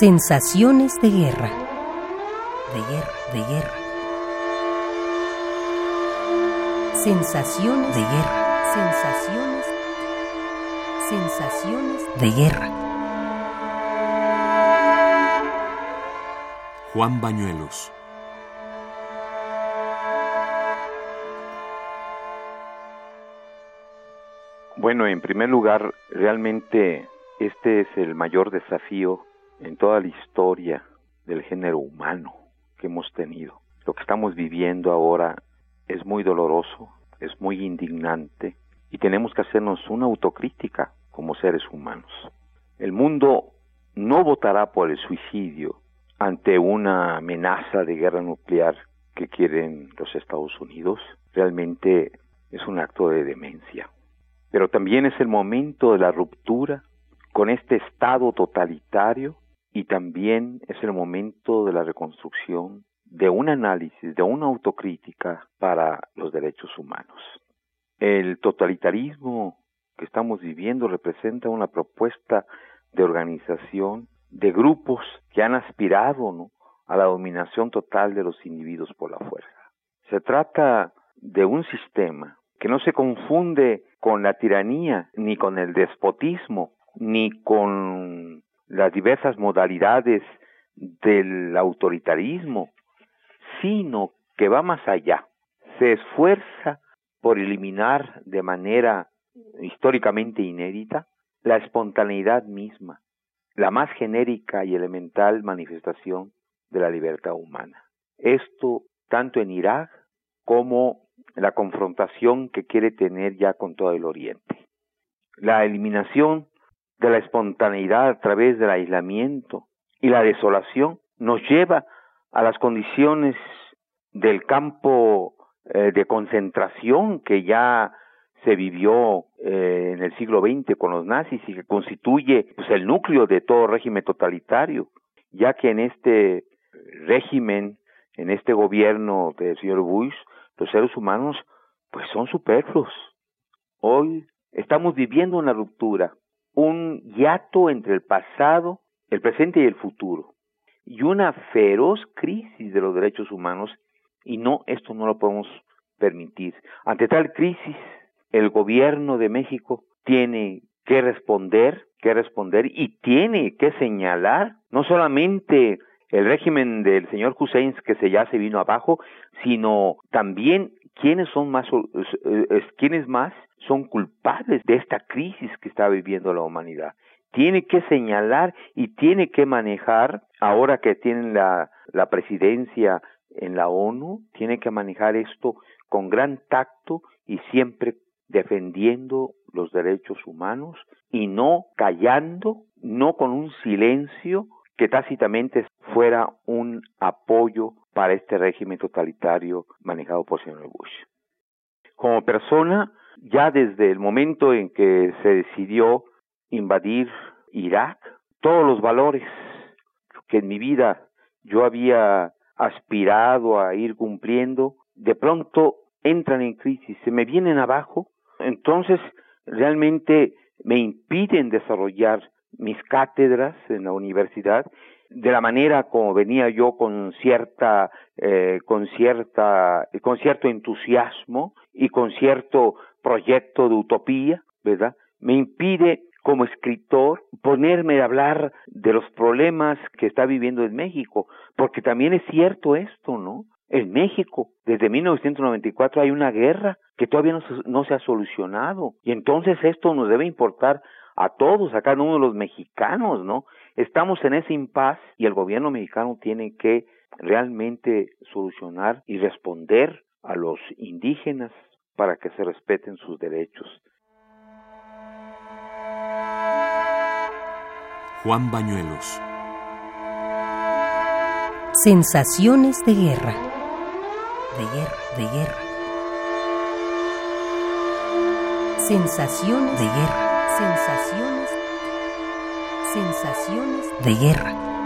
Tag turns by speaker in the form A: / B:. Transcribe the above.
A: Sensaciones de guerra. De guerra, de guerra. Sensaciones de guerra. Sensaciones. Sensaciones de guerra.
B: Juan Bañuelos.
C: Bueno, en primer lugar, realmente este es el mayor desafío en toda la historia del género humano que hemos tenido. Lo que estamos viviendo ahora es muy doloroso, es muy indignante y tenemos que hacernos una autocrítica como seres humanos. El mundo no votará por el suicidio ante una amenaza de guerra nuclear que quieren los Estados Unidos. Realmente es un acto de demencia. Pero también es el momento de la ruptura con este Estado totalitario y también es el momento de la reconstrucción de un análisis, de una autocrítica para los derechos humanos. El totalitarismo que estamos viviendo representa una propuesta de organización de grupos que han aspirado a la dominación total de los individuos por la fuerza. Se trata de un sistema que no se confunde con la tiranía, ni con el despotismo, ni con las diversas modalidades del autoritarismo, sino que va más allá. Se esfuerza por eliminar de manera históricamente inédita la espontaneidad misma, la más genérica y elemental manifestación de la libertad humana. Esto tanto en Irak como la confrontación que quiere tener ya con todo el Oriente. La eliminación de la espontaneidad a través del aislamiento y la desolación nos lleva a las condiciones del campo eh, de concentración que ya se vivió eh, en el siglo XX con los nazis y que constituye pues, el núcleo de todo régimen totalitario, ya que en este régimen, en este gobierno del señor Bush, los seres humanos pues son superfluos. Hoy estamos viviendo una ruptura, un hiato entre el pasado, el presente y el futuro, y una feroz crisis de los derechos humanos, y no, esto no lo podemos permitir. Ante tal crisis, el gobierno de México tiene que responder, que responder y tiene que señalar no solamente el régimen del señor Hussein que se ya se vino abajo, sino también quiénes son más quiénes más son culpables de esta crisis que está viviendo la humanidad. Tiene que señalar y tiene que manejar, ahora que tienen la presidencia en la ONU, tiene que manejar esto con gran tacto y siempre defendiendo los derechos humanos y no callando, no con un silencio que tácitamente fuera un apoyo para este régimen totalitario manejado por señor Bush. Como persona, ya desde el momento en que se decidió invadir Irak, todos los valores que en mi vida yo había aspirado a ir cumpliendo, de pronto entran en crisis, se me vienen abajo, entonces realmente me impiden desarrollar mis cátedras en la universidad de la manera como venía yo con cierta eh, con cierta con cierto entusiasmo y con cierto proyecto de utopía verdad me impide como escritor ponerme a hablar de los problemas que está viviendo en México porque también es cierto esto no en México desde 1994 hay una guerra que todavía no no se ha solucionado y entonces esto nos debe importar a todos, a cada uno de los mexicanos, ¿no? Estamos en ese impas y el gobierno mexicano tiene que realmente solucionar y responder a los indígenas para que se respeten sus derechos.
B: Juan Bañuelos.
A: Sensaciones de guerra. De guerra, de guerra. Sensaciones de guerra sensaciones, sensaciones de guerra.